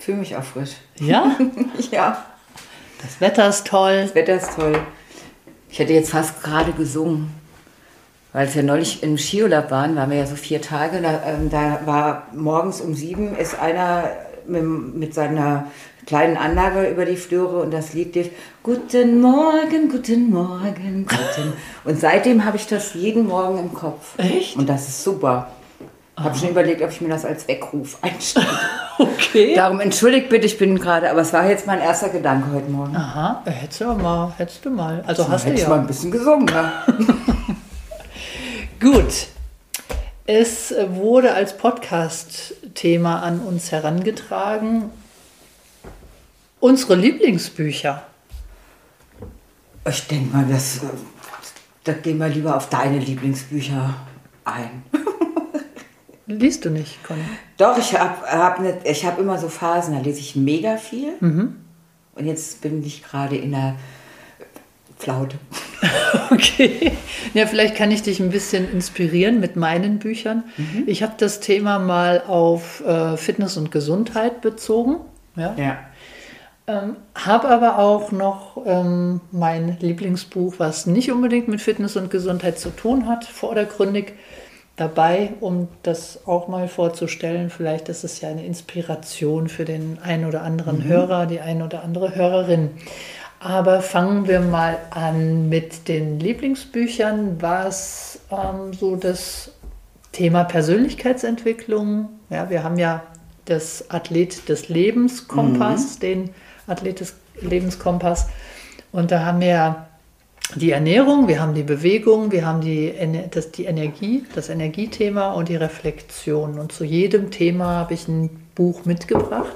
fühle mich auch frisch. Ja? ja. Das Wetter ist toll. Das Wetter ist toll. Ich hätte jetzt fast gerade gesungen. Weil es ja neulich im Skiurlaub waren, waren wir ja so vier Tage. Da, ähm, da war morgens um sieben ist einer mit, mit seiner kleinen Anlage über die Flure und das Lied lief Guten Morgen, guten Morgen, guten. Und seitdem habe ich das jeden Morgen im Kopf. Echt? Und das ist super. Ich habe schon überlegt, ob ich mir das als Weckruf einstelle. Okay. Darum entschuldigt bitte, ich bin gerade, aber es war jetzt mein erster Gedanke heute Morgen. Aha, hättest du mal, hättest du mal. Also hast du Hätte ich ja. mal ein bisschen gesungen. Ne? Gut. Es wurde als Podcast-Thema an uns herangetragen. Unsere Lieblingsbücher. Ich denke mal, das, äh, da gehen wir lieber auf deine Lieblingsbücher ein. Liest du nicht, Conny? Doch, ich habe hab ne, ich hab immer so Phasen, da lese ich mega viel. Und jetzt bin ich gerade in der Flaute. Okay. Ja, vielleicht kann ich dich ein bisschen inspirieren mit meinen Büchern. Ich habe das Thema mal auf äh, Fitness und Gesundheit bezogen. Ja. Ja. Ähm, habe aber auch noch ähm, mein Lieblingsbuch, was nicht unbedingt mit Fitness und Gesundheit zu tun hat, vordergründig dabei, um das auch mal vorzustellen. Vielleicht ist es ja eine Inspiration für den einen oder anderen Hörer, die ein oder andere Hörerin. Aber fangen wir mal an mit den Lieblingsbüchern, was ähm, so das Thema Persönlichkeitsentwicklung. Ja, wir haben ja das Athlet des Lebenskompass, den Athlet des Lebenskompass. Und da haben wir die Ernährung, wir haben die Bewegung, wir haben die, das, die Energie, das Energiethema und die Reflexion. Und zu jedem Thema habe ich ein Buch mitgebracht.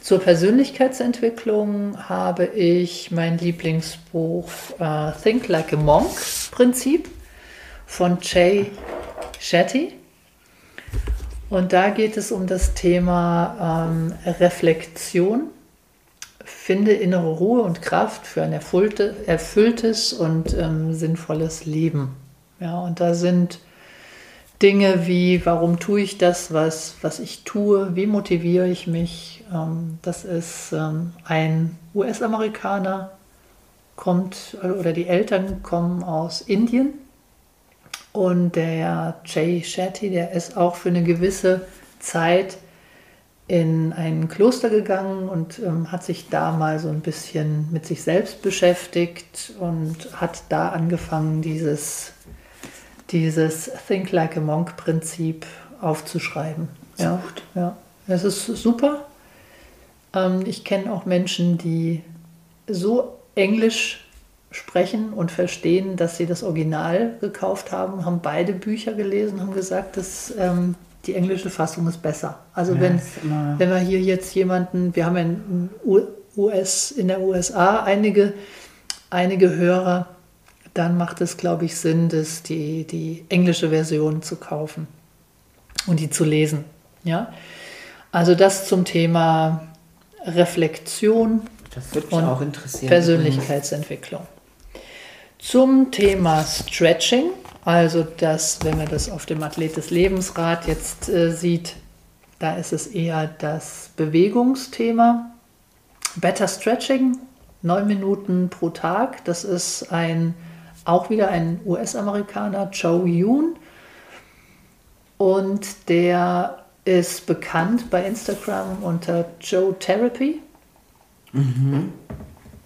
Zur Persönlichkeitsentwicklung habe ich mein Lieblingsbuch äh, Think Like a Monk Prinzip von Jay Shetty. Und da geht es um das Thema ähm, Reflexion. Finde innere Ruhe und Kraft für ein erfüllte, erfülltes und ähm, sinnvolles Leben. Ja, und da sind Dinge wie, warum tue ich das, was, was ich tue, wie motiviere ich mich. Ähm, das ist ähm, ein US-Amerikaner, kommt, oder die Eltern kommen aus Indien. Und der Jay Shetty, der ist auch für eine gewisse Zeit in ein Kloster gegangen und ähm, hat sich da mal so ein bisschen mit sich selbst beschäftigt und hat da angefangen, dieses, dieses Think Like a Monk Prinzip aufzuschreiben. Ja, ja, das ist super. Ähm, ich kenne auch Menschen, die so Englisch sprechen und verstehen, dass sie das Original gekauft haben, haben beide Bücher gelesen, haben gesagt, dass ähm, die englische Fassung ist besser. Also Ja, wenn, wenn wir hier jetzt jemanden, wir haben in, US, in der USA einige, einige Hörer, dann macht es, glaube ich, Sinn, das die, die englische Version zu kaufen und die zu lesen. Ja? Also das zum Thema Reflexion, Und. Persönlichkeitsentwicklung. Zum Thema Stretching, also das, wenn man das auf dem Athlet des Lebensrad jetzt äh, sieht, da ist es eher das Bewegungsthema. Better Stretching, neun Minuten pro Tag. Das ist ein auch wieder ein US-Amerikaner, Joe Yoon. Und der ist bekannt bei Instagram unter Joe Therapy.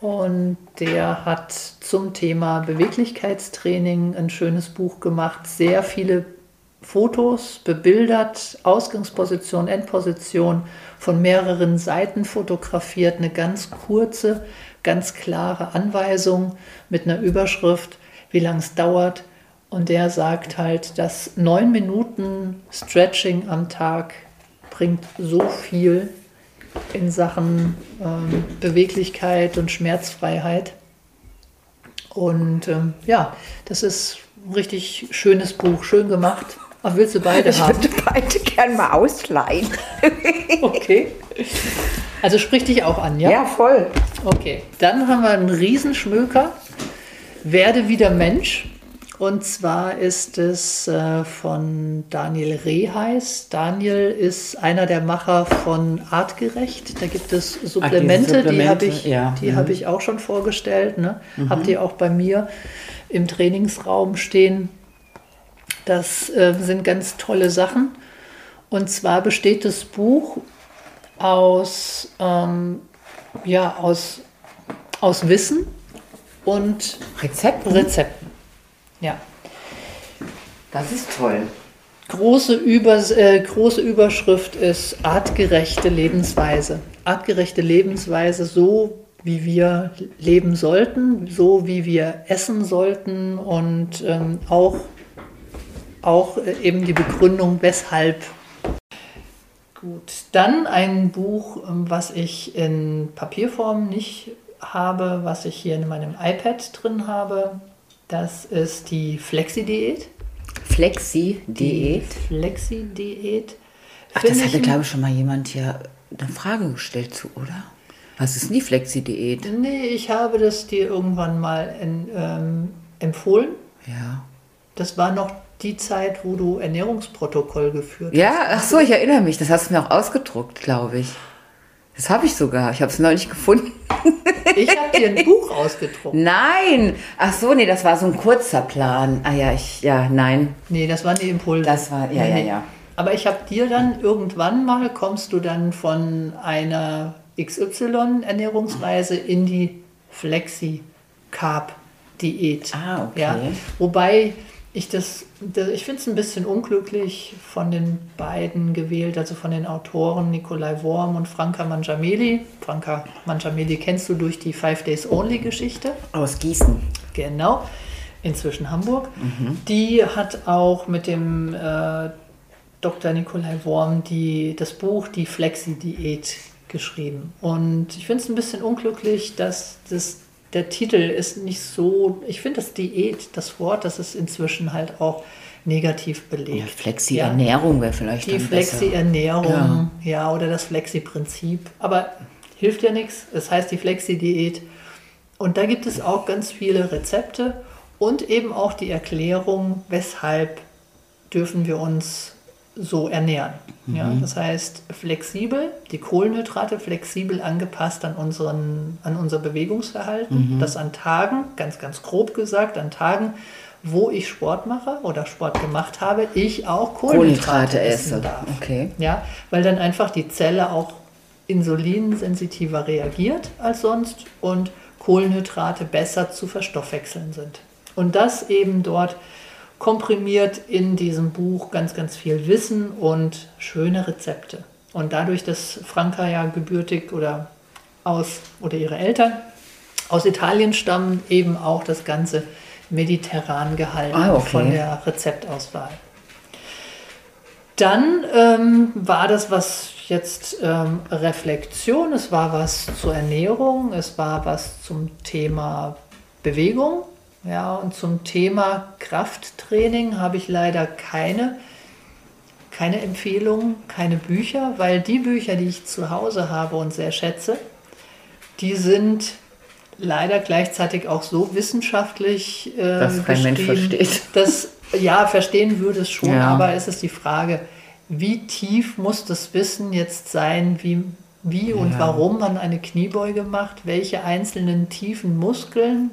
Und der hat zum Thema Beweglichkeitstraining ein schönes Buch gemacht. Sehr viele Fotos, bebildert, Ausgangsposition, Endposition, von mehreren Seiten fotografiert, eine ganz kurze, ganz klare Anweisung mit einer Überschrift, wie lange es dauert. Und der sagt halt, dass neun Minuten Stretching am Tag bringt so viel in Sachen ähm, Beweglichkeit und Schmerzfreiheit. Und ähm, ja, das ist ein richtig schönes Buch, schön gemacht. Ach, willst du beide ich haben? Ich würde beide gern mal ausleihen. okay. Also sprich dich auch an, ja? Ja, voll. Okay. Dann haben wir einen Riesenschmöker. Werde wieder Mensch. Und zwar ist es äh, von Daniel Reheis. Daniel ist einer der Macher von Artgerecht. Da gibt es Supplemente, Supplemente die habe ich, ja. Die mhm. hab ich auch schon vorgestellt. Ne? Mhm. Habt ihr auch bei mir im Trainingsraum stehen. Das äh, sind ganz tolle Sachen. Und zwar besteht das Buch aus, ähm, ja, aus, aus Wissen und Rezepten. Rezepten. Ja. Das ist toll. Große, Übers äh, große Überschrift ist artgerechte Lebensweise. Artgerechte Lebensweise, so wie wir leben sollten, so wie wir essen sollten und ähm, auch, auch äh, eben die Begründung, weshalb. Gut, dann ein Buch, ähm, was ich in Papierform nicht habe, was ich hier in meinem iPad drin habe. Das ist die Flexi-Diät. Flexi-Diät? Flexi-Diät. Ach, das hatte, glaube ich, schon mal jemand hier eine Frage gestellt zu, oder? Was ist denn die Flexi-Diät? Nee, ich habe das dir irgendwann mal in, ähm, empfohlen. Ja. Das war noch die Zeit, wo du Ernährungsprotokoll geführt ja, hast. Ja, ach so, ich erinnere mich. Das hast du mir auch ausgedruckt, glaube ich. Das habe ich sogar. Ich habe es neulich gefunden. Ich habe dir ein Buch ausgedruckt. Nein! Ach so, nee, das war so ein kurzer Plan. Ah ja, ich, ja, nein. Nee, das waren die Impulse. Das war, ja, nee, ja, ja. Aber ich habe dir dann irgendwann mal, kommst du dann von einer XY-Ernährungsweise in die Flexi-Carb-Diät. Ah, okay. Ja, wobei ich das, ich finde es ein bisschen unglücklich von den beiden gewählt, also von den Autoren Nikolai Worm und Franka Mangiameli. Franka Mangiameli kennst du durch die Five Days Only Geschichte. Aus Gießen. Genau, inzwischen Hamburg. Mhm. Die hat auch mit dem äh, Dr. Nikolai Worm die, das Buch Die Flexi-Diät geschrieben. Und ich finde es ein bisschen unglücklich, dass das der Titel ist nicht so, ich finde das Diät, das Wort, das ist inzwischen halt auch negativ belegt. Ja, Flexi-Ernährung ja. wäre vielleicht Die Flexi-Ernährung, ja. ja. oder das Flexi-Prinzip. Aber hilft ja nichts. Es heißt die Flexi-Diät. Und da gibt es auch ganz viele Rezepte und eben auch die Erklärung, weshalb dürfen wir uns so ernähren. Mhm. Ja, das heißt flexibel, die Kohlenhydrate flexibel angepasst an, unseren, an unser Bewegungsverhalten. Mhm. Das an Tagen, ganz, ganz grob gesagt, an Tagen, wo ich Sport mache oder Sport gemacht habe, ich auch Kohlenhydrate, Kohlenhydrate essen esse. darf. Okay. Ja, weil dann einfach die Zelle auch insulinsensitiver reagiert als sonst und Kohlenhydrate besser zu verstoffwechseln sind. Und das eben dort komprimiert in diesem Buch ganz, ganz viel Wissen und schöne Rezepte. Und dadurch, dass Franka ja gebürtig oder aus oder ihre Eltern aus Italien stammen, eben auch das Ganze mediterran gehalten ah, okay. von der Rezeptauswahl. Dann ähm, war das was jetzt ähm, Reflexion, es war was zur Ernährung, es war was zum Thema Bewegung ja, und zum Thema Krafttraining habe ich leider keine, keine Empfehlungen, keine Bücher, weil die Bücher, die ich zu Hause habe und sehr schätze, die sind leider gleichzeitig auch so wissenschaftlich äh, dass kein Mensch versteht. Dass, ja, verstehen würde es schon, ja. aber es ist die Frage, wie tief muss das Wissen jetzt sein, wie, wie und ja. warum man eine Kniebeuge macht, welche einzelnen tiefen Muskeln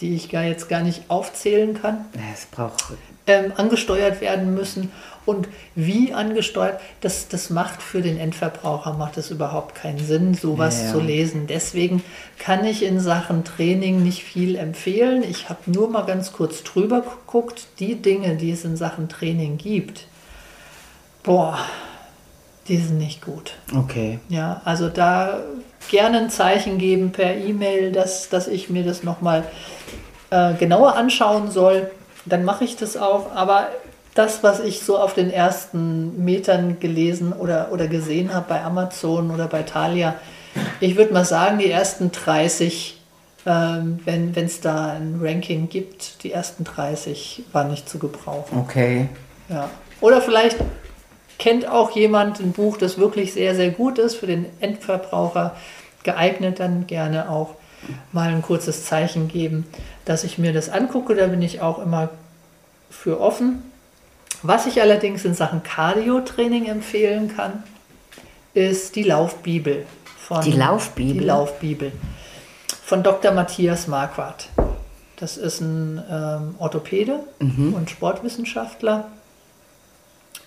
die ich gar jetzt gar nicht aufzählen kann, Es braucht. ähm, angesteuert werden müssen. Und wie angesteuert, das, das macht für den Endverbraucher macht es überhaupt keinen Sinn, sowas Ja, ja. zu lesen. Deswegen kann ich in Sachen Training nicht viel empfehlen. Ich habe nur mal ganz kurz drüber geguckt, die Dinge, die es in Sachen Training gibt. Boah, die sind nicht gut. Okay. Ja, also da gerne ein Zeichen geben per E-Mail, dass, dass ich mir das nochmal äh, genauer anschauen soll. Dann mache ich das auch. Aber das, was ich so auf den ersten Metern gelesen oder, oder gesehen habe bei Amazon oder bei Thalia, ich würde mal sagen, die ersten 30, ähm, wenn es da ein Ranking gibt, die ersten 30 waren nicht zu gebrauchen. Okay. Ja. Oder vielleicht kennt auch jemand ein Buch, das wirklich sehr, sehr gut ist, für den Endverbraucher geeignet, dann gerne auch mal ein kurzes Zeichen geben, dass ich mir das angucke. Da bin ich auch immer für offen. Was ich allerdings in Sachen Cardio-Training empfehlen kann, ist die Laufbibel. Von, Die Laufbibel? Die Laufbibel von Dr. Matthias Marquardt. Das ist ein ähm, Orthopäde und Sportwissenschaftler.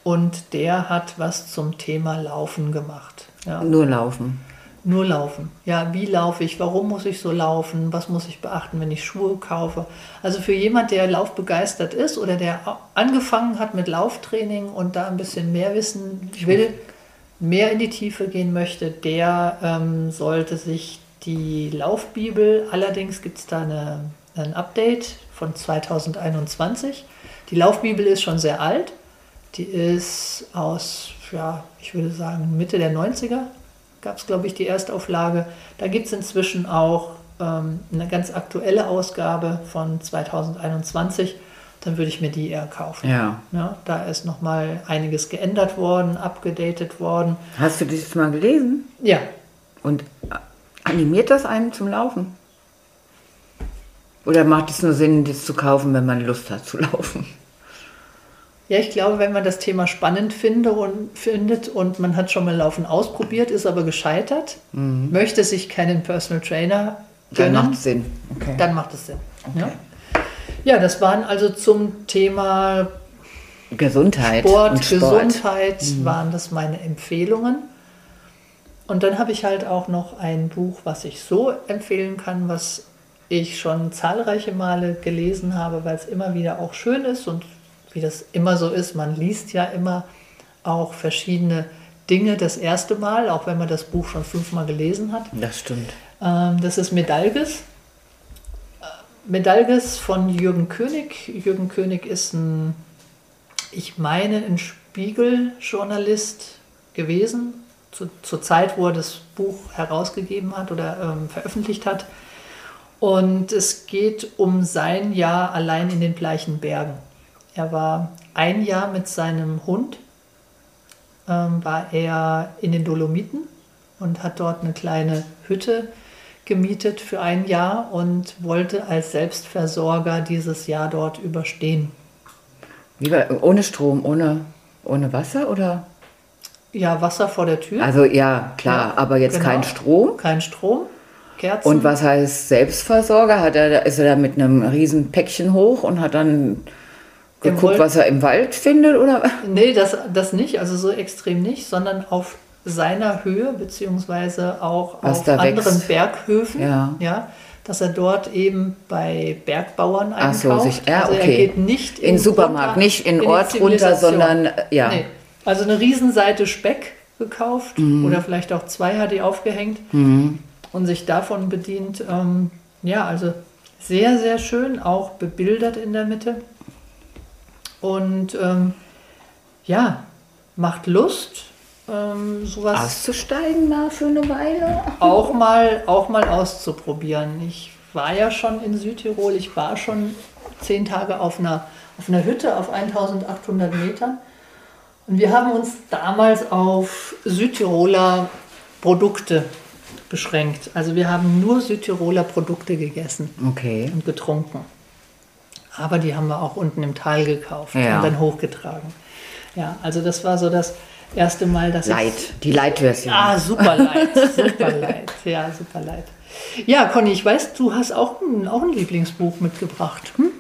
Und der hat was zum Thema Laufen gemacht. Ja. Nur laufen. Nur laufen. Ja, wie laufe ich? Warum muss ich so laufen? Was muss ich beachten, wenn ich Schuhe kaufe? Also für jemand, der laufbegeistert ist oder der angefangen hat mit Lauftraining und da ein bisschen mehr wissen will, mehr in die Tiefe gehen möchte, der ähm, sollte sich die Laufbibel, allerdings gibt es da eine, ein Update von 2021. Die Laufbibel ist schon sehr alt. Die ist aus, ja, ich würde sagen, Mitte der 90er gab es, glaube ich, die Erstauflage. Da gibt es inzwischen auch ähm, eine ganz aktuelle Ausgabe von 2021. Dann würde ich mir die eher kaufen. Ja. Ja, da ist nochmal einiges geändert worden, abgedatet worden. Hast du das mal gelesen? Ja, Und animiert das einen zum Laufen? Oder macht es nur Sinn, das zu kaufen, wenn man Lust hat zu laufen? Ja, ich glaube, wenn man das Thema spannend finde und, findet und man hat schon mal Laufen ausprobiert, ist aber gescheitert, möchte sich keinen Personal Trainer Dann gönnen, macht es Sinn. Okay. dann macht es Sinn. Ja. ja, das waren also zum Thema Gesundheit. Sport, Sport. Gesundheit waren das meine Empfehlungen. Und dann habe ich halt auch noch ein Buch, was ich so empfehlen kann, was ich schon zahlreiche Male gelesen habe, weil es immer wieder auch schön ist und wie das immer so ist, man liest ja immer auch verschiedene Dinge das erste Mal, auch wenn man das Buch schon fünfmal gelesen hat. Das stimmt. Ähm, das ist Medalges. Äh, Medalges von Jürgen König. Jürgen König ist ein, ich meine, ein Spiegeljournalist gewesen, zu, zur Zeit, wo er das Buch herausgegeben hat oder ähm, veröffentlicht hat. Und es geht um sein Jahr allein in den Bleichen Bergen. Er war ein Jahr mit seinem Hund, ähm, war er in den Dolomiten und hat dort eine kleine Hütte gemietet für ein Jahr und wollte als Selbstversorger dieses Jahr dort überstehen. Wie war, ohne Strom, ohne, ohne Wasser oder? Ja, Wasser vor der Tür, Also ja, klar, Ja, aber jetzt genau. kein Strom. kein Strom, Kerzen. Und was heißt Selbstversorger? Hat er, ist er da mit einem riesen Päckchen hoch und hat dann geguckt, was er im Wald findet? Oder? Nee, das, das nicht, also so extrem nicht, sondern auf seiner Höhe, beziehungsweise auch Was auf anderen wächst. Berghöfen. Ja. dass er dort eben bei Bergbauern Ach so, einkauft. sich- ja, also er okay. geht nicht In den Supermarkt, runter nicht in die Ort runter, sondern, ja. Nee. Also eine Riesenseite Speck gekauft Mhm. oder vielleicht auch zwei hat die aufgehängt und sich davon bedient. Ähm, ja, also sehr, sehr schön, auch bebildert in der Mitte. Und ähm, ja, macht Lust, ähm, sowas Auszusteigen mal für eine Weile? auch mal, auch mal auszuprobieren. Ich war ja schon in Südtirol, ich war schon zehn Tage auf einer, auf einer Hütte auf 1800 Metern. Und wir haben uns damals auf Südtiroler Produkte beschränkt. Also wir haben nur Südtiroler Produkte gegessen Okay. und getrunken. Aber die haben wir auch unten im Tal gekauft Ja. und dann hochgetragen. Ja, also das war so das erste Mal, dass ich Light, die Light-Version. Ah, super leid, super leid, ja, super leid. Ja, Conny, ich weiß, du hast auch ein, auch ein Lieblingsbuch mitgebracht. Hm?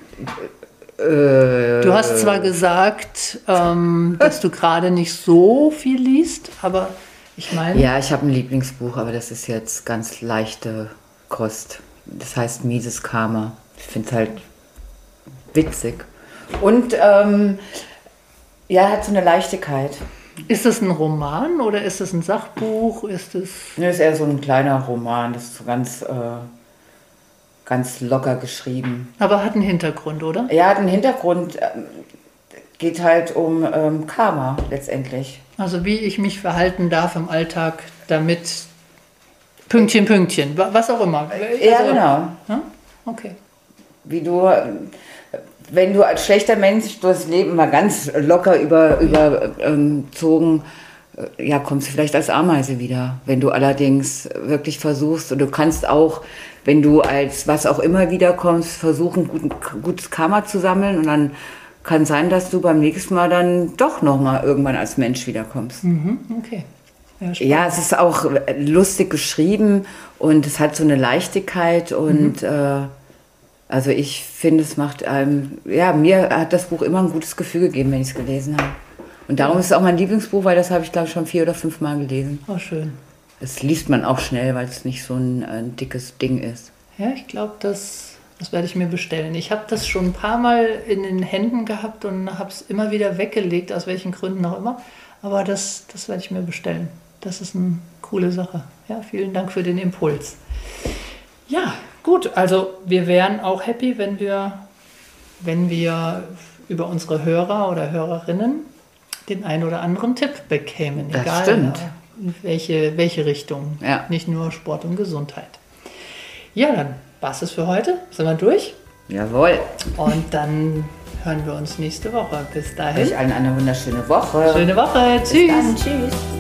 Äh, Du hast zwar gesagt, ähm, dass du gerade nicht so viel liest, aber ich meine, Ja, ich habe ein Lieblingsbuch, aber das ist jetzt ganz leichte Kost. Das heißt Mieses Karma. Ich finde es halt witzig. Und ähm, ja, hat so eine Leichtigkeit. ist es ein Roman oder ist es ein Sachbuch? Ist es Das ist eher so ein kleiner Roman, das ist so ganz, äh, ganz locker geschrieben. aber hat einen Hintergrund, oder? Ja, hat einen Hintergrund, ähm, geht halt um ähm, Karma letztendlich. Also wie ich mich verhalten darf im Alltag, damit Pünktchen, Pünktchen, wa- was auch immer. Ja, Also- genau. Hm? Okay. Wie du, wenn du als schlechter Mensch durchs Leben mal ganz locker über, überzogen, äh, ja, kommst du vielleicht als Ameise wieder. Wenn du allerdings wirklich versuchst, und du kannst auch, wenn du als was auch immer wiederkommst, versuchen, guten, gutes Karma zu sammeln und dann kann sein, dass du beim nächsten Mal dann doch nochmal irgendwann als Mensch wiederkommst. Mhm, okay. Ja. Ja, es ist auch lustig geschrieben und es hat so eine Leichtigkeit und äh, also ich finde, es macht einem, ja, mir hat das Buch immer ein gutes Gefühl gegeben, wenn ich es gelesen habe. Und darum ist es auch mein Lieblingsbuch, weil das habe ich, glaube ich, schon vier oder fünf Mal gelesen. Oh, schön. Das liest man auch schnell, weil es nicht so ein, ein dickes Ding ist. Ja, ich glaube, das, das werde ich mir bestellen. Ich habe das schon ein paar Mal in den Händen gehabt und habe es immer wieder weggelegt, aus welchen Gründen auch immer. Aber das, das werde ich mir bestellen. Das ist eine coole Sache. Ja, vielen Dank für den Impuls. Ja, gut. Also wir wären auch happy, wenn wir, wenn wir über unsere Hörer oder Hörerinnen den einen oder anderen Tipp bekämen. Das egal stimmt. in welche, welche Richtung. Ja. Nicht nur Sport und Gesundheit. Ja, dann war es für heute. Sind wir durch? Jawohl. Und dann hören wir uns nächste Woche. Bis dahin. Euch allen eine wunderschöne Woche. Schöne Woche. Tschüss. dann. Tschüss.